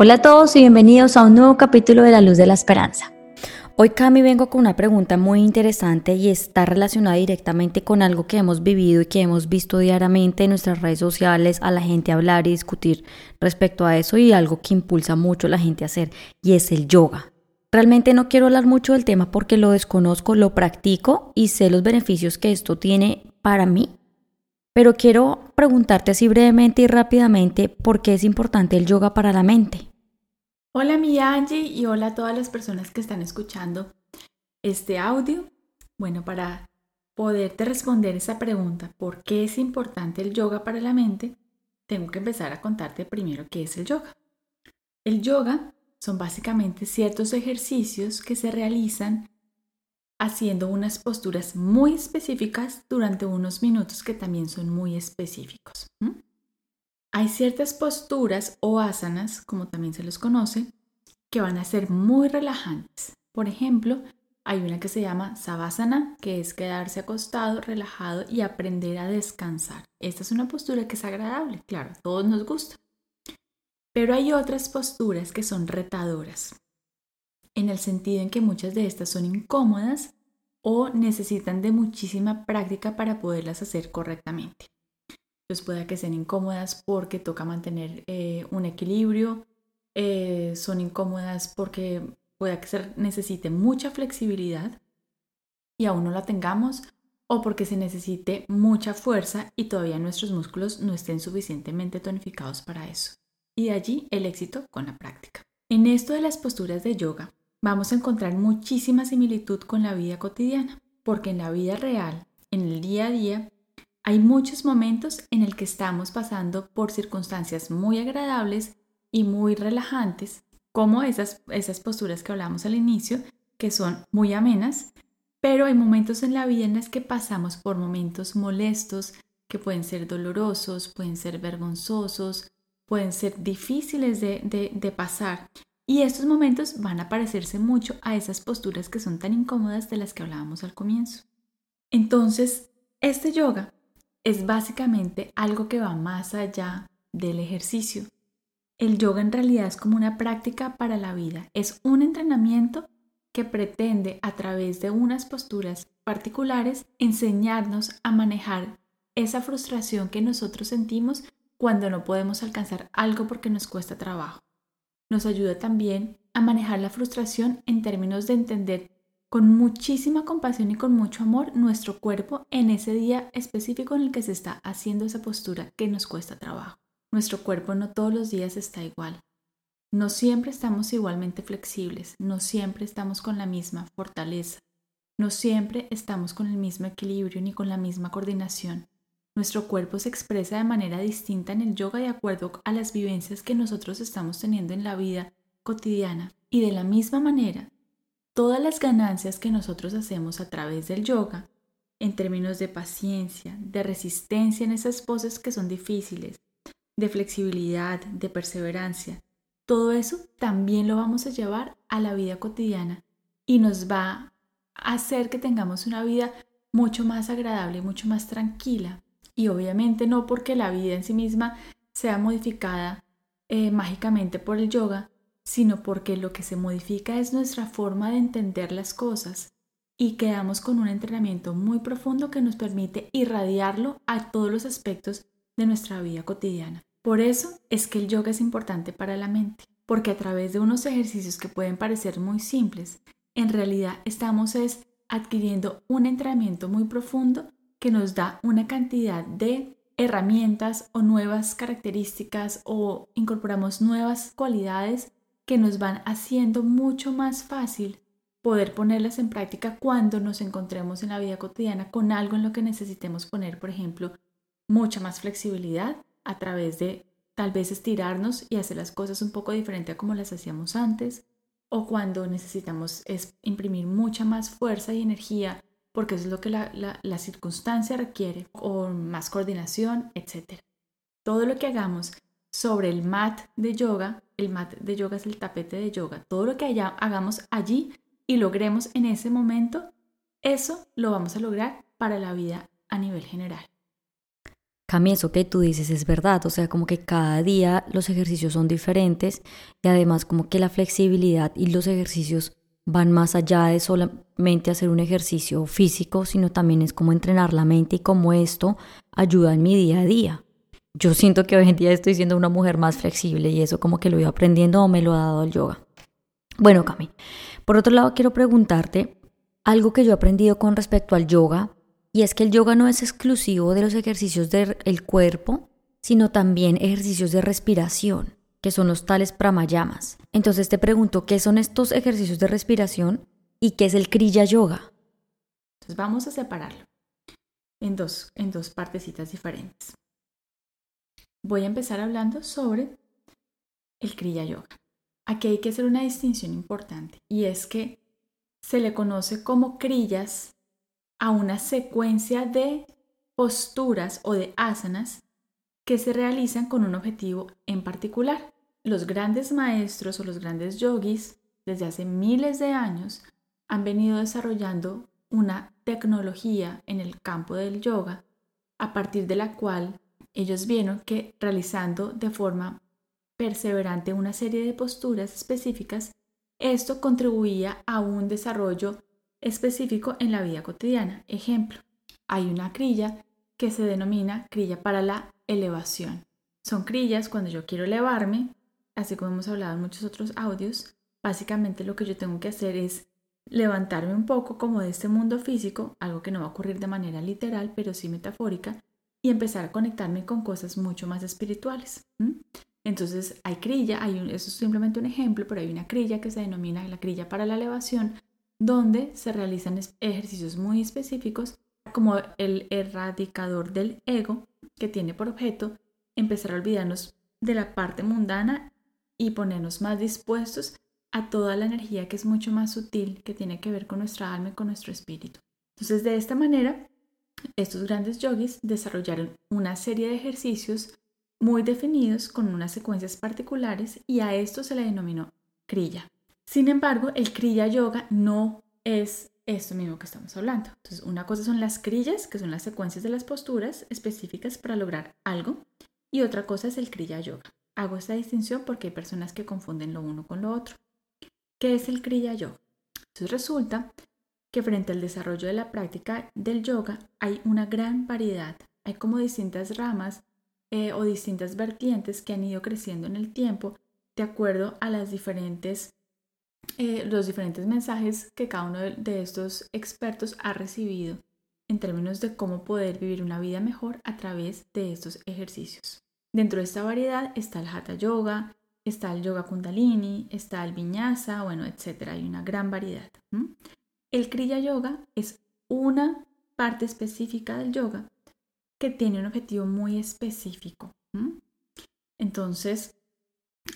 Hola a todos y bienvenidos a un nuevo capítulo de La Luz de la Esperanza. Hoy Cami vengo con una pregunta muy interesante y está relacionada directamente con algo que hemos vivido y que hemos visto diariamente en nuestras redes sociales, a la gente hablar y discutir respecto a eso y algo que impulsa mucho a la gente a hacer y es el yoga. Realmente no quiero hablar mucho del tema porque lo desconozco, lo practico y sé los beneficios que esto tiene para mí pero quiero preguntarte así brevemente y rápidamente por qué es importante el yoga para la mente. Hola mi Angie y hola a todas las personas que están escuchando este audio. Bueno, para poderte responder esa pregunta, ¿por qué es importante el yoga para la mente? Tengo que empezar a contarte primero qué es el yoga. El yoga son básicamente ciertos ejercicios que se realizan haciendo unas posturas muy específicas durante unos minutos que también son muy específicos. Hay ciertas posturas o asanas, como también se los conoce, que van a ser muy relajantes. Por ejemplo, hay una que se llama Savasana, que es quedarse acostado, relajado y aprender a descansar. Esta es una postura que es agradable, claro, a todos nos gusta. Pero hay otras posturas que son retadoras, en el sentido en que muchas de estas son incómodas o necesitan de muchísima práctica para poderlas hacer correctamente. Entonces puede que sean incómodas porque toca mantener eh, un equilibrio, eh, son incómodas porque puede que se necesite mucha flexibilidad y aún no la tengamos, o porque se necesite mucha fuerza y todavía nuestros músculos no estén suficientemente tonificados para eso. Y de allí el éxito con la práctica. En esto de las posturas de yoga, vamos a encontrar muchísima similitud con la vida cotidiana, porque en la vida real, en el día a día, hay muchos momentos en el que estamos pasando por circunstancias muy agradables y muy relajantes, como esas, esas posturas que hablamos al inicio, que son muy amenas, pero hay momentos en la vida en los que pasamos por momentos molestos, que pueden ser dolorosos, pueden ser vergonzosos, pueden ser difíciles de, de, de pasar. Y estos momentos van a parecerse mucho a esas posturas que son tan incómodas de las que hablábamos al comienzo. Entonces, este yoga es básicamente algo que va más allá del ejercicio. El yoga en realidad es como una práctica para la vida, es un entrenamiento que pretende a través de unas posturas particulares enseñarnos a manejar esa frustración que nosotros sentimos cuando no podemos alcanzar algo porque nos cuesta trabajo nos ayuda también a manejar la frustración en términos de entender con muchísima compasión y con mucho amor nuestro cuerpo en ese día específico en el que se está haciendo esa postura que nos cuesta trabajo. Nuestro cuerpo no todos los días está igual. No siempre estamos igualmente flexibles, no siempre estamos con la misma fortaleza, no siempre estamos con el mismo equilibrio ni con la misma coordinación. Nuestro cuerpo se expresa de manera distinta en el yoga de acuerdo a las vivencias que nosotros estamos teniendo en la vida cotidiana. Y de la misma manera, todas las ganancias que nosotros hacemos a través del yoga, en términos de paciencia, de resistencia en esas poses que son difíciles, de flexibilidad, de perseverancia, todo eso también lo vamos a llevar a la vida cotidiana y nos va a hacer que tengamos una vida mucho más agradable, mucho más tranquila, y obviamente no porque la vida en sí misma sea modificada eh, mágicamente por el yoga, sino porque lo que se modifica es nuestra forma de entender las cosas y quedamos con un entrenamiento muy profundo que nos permite irradiarlo a todos los aspectos de nuestra vida cotidiana. Por eso es que el yoga es importante para la mente, porque a través de unos ejercicios que pueden parecer muy simples, en realidad estamos es adquiriendo un entrenamiento muy profundo que nos da una cantidad de herramientas o nuevas características o incorporamos nuevas cualidades que nos van haciendo mucho más fácil poder ponerlas en práctica cuando nos encontremos en la vida cotidiana con algo en lo que necesitemos poner, por ejemplo, mucha más flexibilidad a través de tal vez estirarnos y hacer las cosas un poco diferente a como las hacíamos antes, o cuando necesitamos imprimir mucha más fuerza y energía porque eso es lo que la, la, circunstancia requiere, o más coordinación, etc. Todo lo que hagamos sobre el mat de yoga, el mat de yoga es el tapete de yoga, todo lo que allá, hagamos allí y logremos en ese momento, eso lo vamos a lograr para la vida a nivel general. Cami, eso que tú dices es verdad, o sea, como que cada día los ejercicios son diferentes y además como que la flexibilidad y los ejercicios van más allá de solamente hacer un ejercicio físico, sino también es como entrenar la mente y cómo esto ayuda en mi día a día. Yo siento que hoy en día estoy siendo una mujer más flexible y eso como que lo voy aprendiendo o me lo ha dado el yoga. Bueno, Cami, por otro lado quiero preguntarte algo que yo he aprendido con respecto al yoga y es que el yoga no es exclusivo de los ejercicios del cuerpo, sino también ejercicios de respiración, que son los tales pramayamas. Entonces te pregunto, ¿qué son estos ejercicios de respiración y qué es el kriya yoga? Entonces vamos a separarlo en dos, en dos partecitas diferentes. Voy a empezar hablando sobre el kriya yoga. Aquí hay que hacer una distinción importante y es que se le conoce como kriyas a una secuencia de posturas o de asanas que se realizan con un objetivo en particular. Los grandes maestros o los grandes yogis desde hace miles de años han venido desarrollando una tecnología en el campo del yoga a partir de la cual ellos vieron que realizando de forma perseverante una serie de posturas específicas, esto contribuía a un desarrollo específico en la vida cotidiana. Ejemplo, hay una crilla que se denomina crilla para la elevación. Son crillas cuando yo quiero elevarme, así como hemos hablado en muchos otros audios. Básicamente lo que yo tengo que hacer es levantarme un poco como de este mundo físico, algo que no va a ocurrir de manera literal, pero sí metafórica, y empezar a conectarme con cosas mucho más espirituales. Entonces hay crilla, hay eso es simplemente un ejemplo, pero hay una crilla que se denomina la crilla para la elevación, donde se realizan ejercicios muy específicos como el erradicador del ego, que tiene por objeto empezar a olvidarnos de la parte mundana y ponernos más dispuestos a toda la energía que es mucho más sutil, que tiene que ver con nuestra alma y con nuestro espíritu. Entonces, de esta manera, estos grandes yogis desarrollaron una serie de ejercicios muy definidos con unas secuencias particulares y a esto se le denominó kriya. Sin embargo, el Kriya Yoga no es esto mismo que estamos hablando. Entonces, una cosa son las Kriyas, que son las secuencias de las posturas específicas para lograr algo, y otra cosa es el Kriya Yoga. Hago esta distinción porque hay personas que confunden lo uno con lo otro. ¿Qué es el Kriya Yoga? Entonces resulta que frente al desarrollo de la práctica del yoga hay una gran variedad, hay como distintas ramas eh, o distintas vertientes que han ido creciendo en el tiempo de acuerdo a las diferentes eh, los diferentes mensajes que cada uno de estos expertos ha recibido en términos de cómo poder vivir una vida mejor a través de estos ejercicios. Dentro de esta variedad está el Hatha Yoga, está el Yoga Kundalini, está el Vinyasa, bueno, etcétera. Hay una gran variedad. El Kriya Yoga es una parte específica del yoga que tiene un objetivo muy específico. Entonces,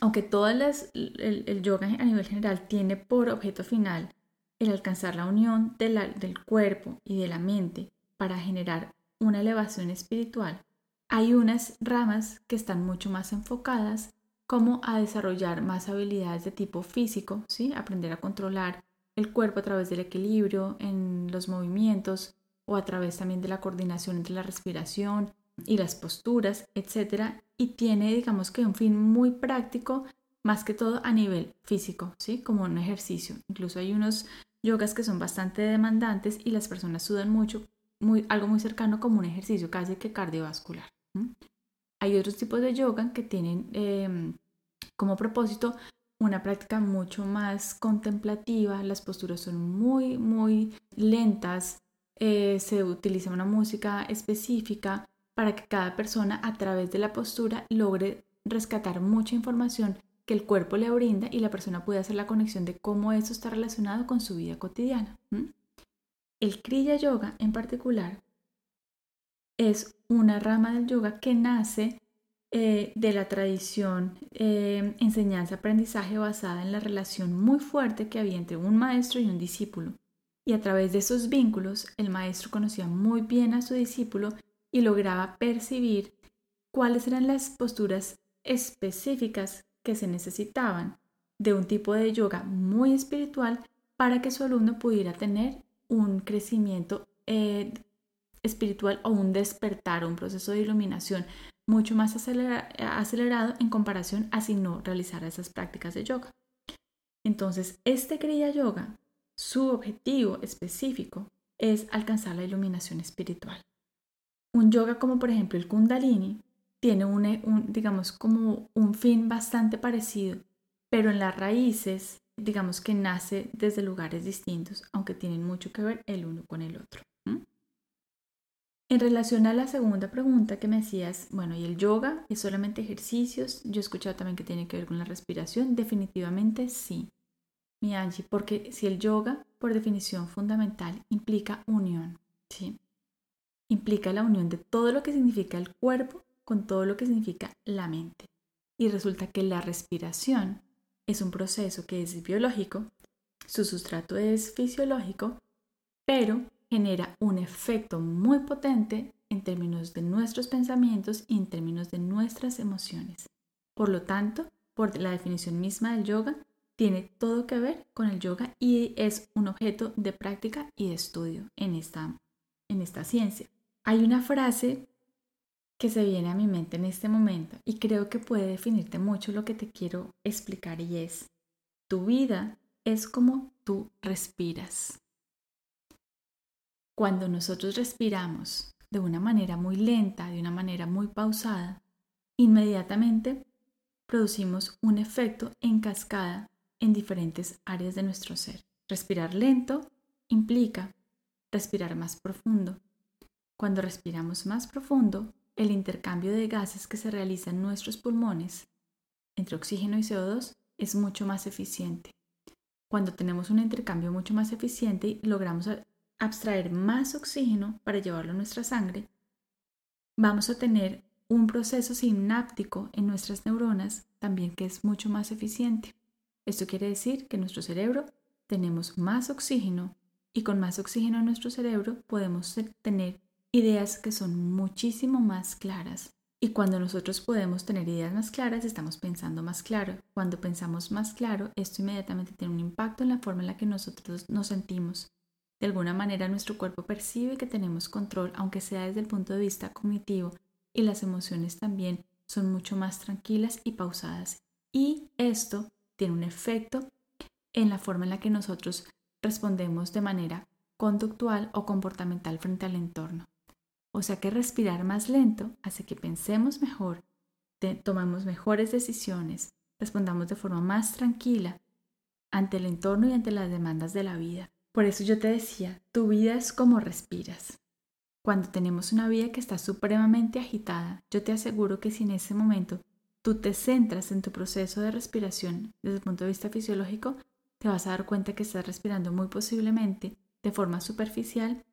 aunque todo el, yoga a nivel general tiene por objeto final el alcanzar la unión del cuerpo y de la mente para generar una elevación espiritual, hay unas ramas que están mucho más enfocadas como a desarrollar más habilidades de tipo físico, ¿sí? aprender a controlar el cuerpo a través del equilibrio en los movimientos o a través también de la coordinación entre la respiración y las posturas, etcétera, y tiene, digamos que un fin muy práctico, más que todo a nivel físico, ¿sí? Como un ejercicio. Incluso hay unos yogas que son bastante demandantes y las personas sudan mucho, muy, algo muy cercano como un ejercicio casi que cardiovascular. Hay otros tipos de yoga que tienen em, como propósito una práctica mucho más contemplativa, las posturas son muy, muy lentas, eh, se utiliza una música específica, para que cada persona a través de la postura logre rescatar mucha información que el cuerpo le brinda y la persona puede hacer la conexión de cómo eso está relacionado con su vida cotidiana. El Kriya Yoga en particular es una rama del yoga que nace eh, de la tradición eh, enseñanza-aprendizaje basada en la relación muy fuerte que había entre un maestro y un discípulo. Y a través de esos vínculos, el maestro conocía muy bien a su discípulo y lograba percibir cuáles eran las posturas específicas que se necesitaban de un tipo de yoga muy espiritual para que su alumno pudiera tener un crecimiento eh, espiritual o un despertar, un proceso de iluminación mucho más acelerado en comparación a si no realizara esas prácticas de yoga. Entonces, este Kriya Yoga, su objetivo específico es alcanzar la iluminación espiritual. Un yoga como por ejemplo el Kundalini tiene un, digamos, como un fin bastante parecido, pero en las raíces, digamos que nace desde lugares distintos, aunque tienen mucho que ver el uno con el otro. En relación a la segunda pregunta que me hacías, bueno, ¿y el yoga es solamente ejercicios? Yo he escuchado también que tiene que ver con la respiración. Definitivamente sí, mi Angie, porque si el yoga, por definición fundamental, implica unión, ¿sí? Implica la unión de todo lo que significa el cuerpo con todo lo que significa la mente. Y resulta que la respiración es un proceso que es biológico, su sustrato es fisiológico, pero genera un efecto muy potente en términos de nuestros pensamientos y en términos de nuestras emociones. Por lo tanto, por la definición misma del yoga, tiene todo que ver con el yoga y es un objeto de práctica y de estudio en esta, en esta ciencia. Hay una frase que se viene a mi mente en este momento y creo que puede definirte mucho lo que te quiero explicar y es, tu vida es como tú respiras. Cuando nosotros respiramos de una manera muy lenta, de una manera muy pausada, inmediatamente producimos un efecto en cascada en diferentes áreas de nuestro ser. Respirar lento implica respirar más profundo. Cuando respiramos más profundo, el intercambio de gases que se realiza en nuestros pulmones entre oxígeno y CO2 es mucho más eficiente. Cuando tenemos un intercambio mucho más eficiente, logramos abstraer más oxígeno para llevarlo a nuestra sangre, vamos a tener un proceso sináptico en nuestras neuronas también que es mucho más eficiente. Esto quiere decir que nuestro cerebro tenemos más oxígeno y con más oxígeno en nuestro cerebro podemos tener ideas que son muchísimo más claras. Y cuando nosotros podemos tener ideas más claras, estamos pensando más claro. Cuando pensamos más claro, esto inmediatamente tiene un impacto en la forma en la que nosotros nos sentimos. De alguna manera nuestro cuerpo percibe que tenemos control, aunque sea desde el punto de vista cognitivo, y las emociones también son mucho más tranquilas y pausadas. Y esto tiene un efecto en la forma en la que nosotros respondemos de manera conductual o comportamental frente al entorno. O sea que respirar más lento hace que pensemos mejor, tomemos mejores decisiones, respondamos de forma más tranquila ante el entorno y ante las demandas de la vida. Por eso yo te decía, tu vida es como respiras. Cuando tenemos una vida que está supremamente agitada, yo te aseguro que si en ese momento tú te centras en tu proceso de respiración desde el punto de vista fisiológico, te vas a dar cuenta que estás respirando muy posiblemente de forma superficial,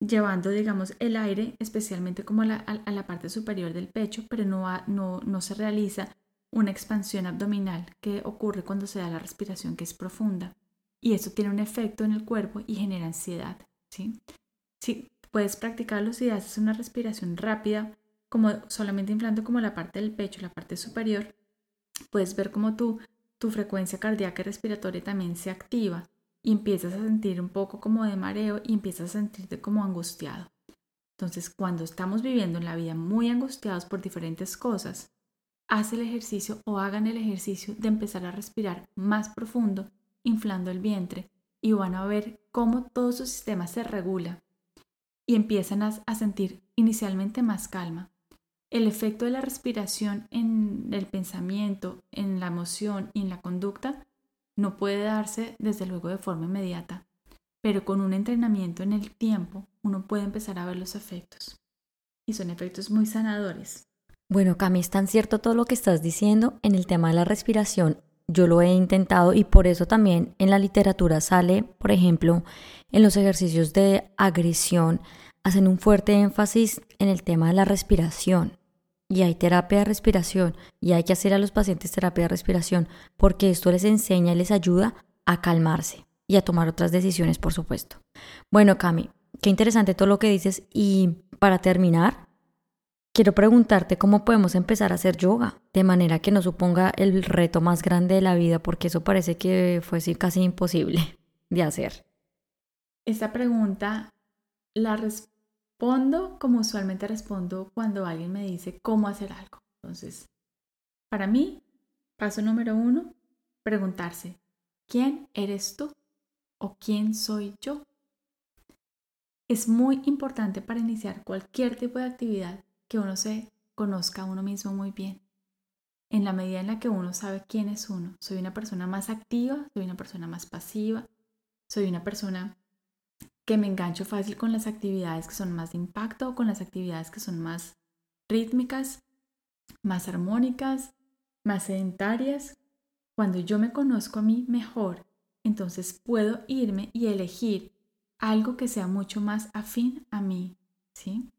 llevando, digamos, el aire especialmente como a la, parte superior del pecho, pero no, se realiza una expansión abdominal que ocurre cuando se da la respiración que es profunda y eso tiene un efecto en el cuerpo y genera ansiedad. ¿sí? Si puedes practicarlo si haces una respiración rápida, como solamente inflando como la parte del pecho, la parte superior, puedes ver como tu, tu frecuencia cardíaca y respiratoria también se activa y empiezas a sentir un poco como de mareo y empiezas a sentirte como angustiado. Entonces, cuando estamos viviendo en la vida muy angustiados por diferentes cosas, haz el ejercicio o hagan el ejercicio de empezar a respirar más profundo inflando el vientre y van a ver cómo todo su sistema se regula y empiezan a, sentir inicialmente más calma. El efecto de la respiración en el pensamiento, en la emoción y en la conducta no puede darse desde luego de forma inmediata, pero con un entrenamiento en el tiempo uno puede empezar a ver los efectos. Y son efectos muy sanadores. Bueno, Cami, es tan cierto todo lo que estás diciendo en el tema de la respiración yo lo he intentado y por eso también en la literatura sale, por ejemplo, en los ejercicios de agresión, hacen un fuerte énfasis en el tema de la respiración. Y hay terapia de respiración y hay que hacer a los pacientes terapia de respiración porque esto les enseña y les ayuda a calmarse y a tomar otras decisiones, por supuesto. Bueno, Cami, qué interesante todo lo que dices y para terminar, Quiero preguntarte cómo podemos empezar a hacer yoga de manera que no suponga el reto más grande de la vida, porque eso parece que fue casi imposible de hacer. Esta pregunta la respondo como usualmente respondo cuando alguien me dice cómo hacer algo. Entonces, para mí, paso número uno, preguntarse, ¿quién eres tú? ¿O quién soy yo? Es muy importante para iniciar cualquier tipo de actividad que uno se conozca a uno mismo muy bien. En la medida en la que uno sabe quién es uno, soy una persona más activa, soy una persona más pasiva, soy una persona que me engancho fácil con las actividades que son más de impacto con las actividades que son más rítmicas, más armónicas, más sedentarias. Cuando yo me conozco a mí mejor, entonces puedo irme y elegir algo que sea mucho más afín a mí, ¿sí?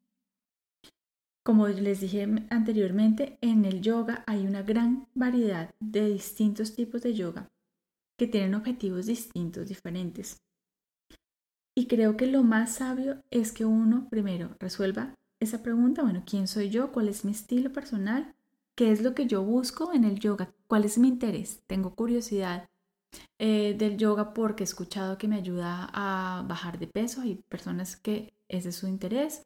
Como les dije anteriormente, en el yoga hay una gran variedad de distintos tipos de yoga que tienen objetivos distintos, diferentes. Y creo que lo más sabio es que uno primero resuelva esa pregunta, bueno, ¿quién soy yo? ¿Cuál es mi estilo personal? ¿Qué es lo que yo busco en el yoga? ¿Cuál es mi interés? Tengo curiosidad eh, del yoga porque he escuchado que me ayuda a bajar de peso. Hay personas que ese es su interés.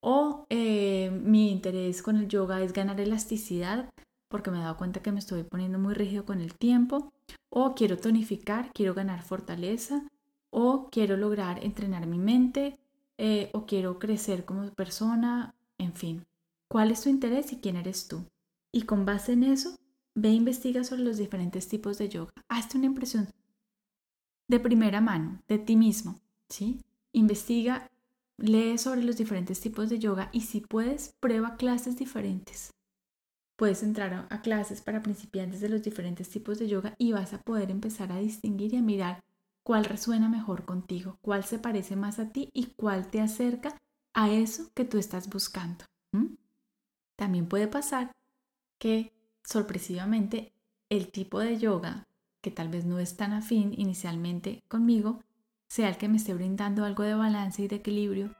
O eh, mi interés con el yoga es ganar elasticidad porque me he dado cuenta que me estoy poniendo muy rígido con el tiempo. O quiero tonificar, quiero ganar fortaleza. O quiero lograr entrenar mi mente. Eh, o quiero crecer como persona. En fin, ¿cuál es tu interés y quién eres tú? Y con base en eso, Ve e investiga sobre los diferentes tipos de yoga. Hazte una impresión de primera mano de ti mismo, ¿sí? Investiga, lee sobre los diferentes tipos de yoga y si puedes, prueba clases diferentes. Puedes entrar a clases para principiantes de los diferentes tipos de yoga y vas a poder empezar a distinguir y a mirar cuál resuena mejor contigo, cuál se parece más a ti y cuál te acerca a eso que tú estás buscando. También puede pasar que sorpresivamente el tipo de yoga que tal vez no es tan afín inicialmente conmigo, sea el que me esté brindando algo de balance y de equilibrio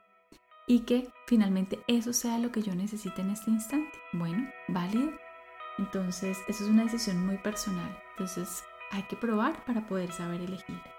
y que finalmente eso sea lo que yo necesite en este instante. Bueno, válido. Entonces, eso es una decisión muy personal. Entonces, hay que probar para poder saber elegir.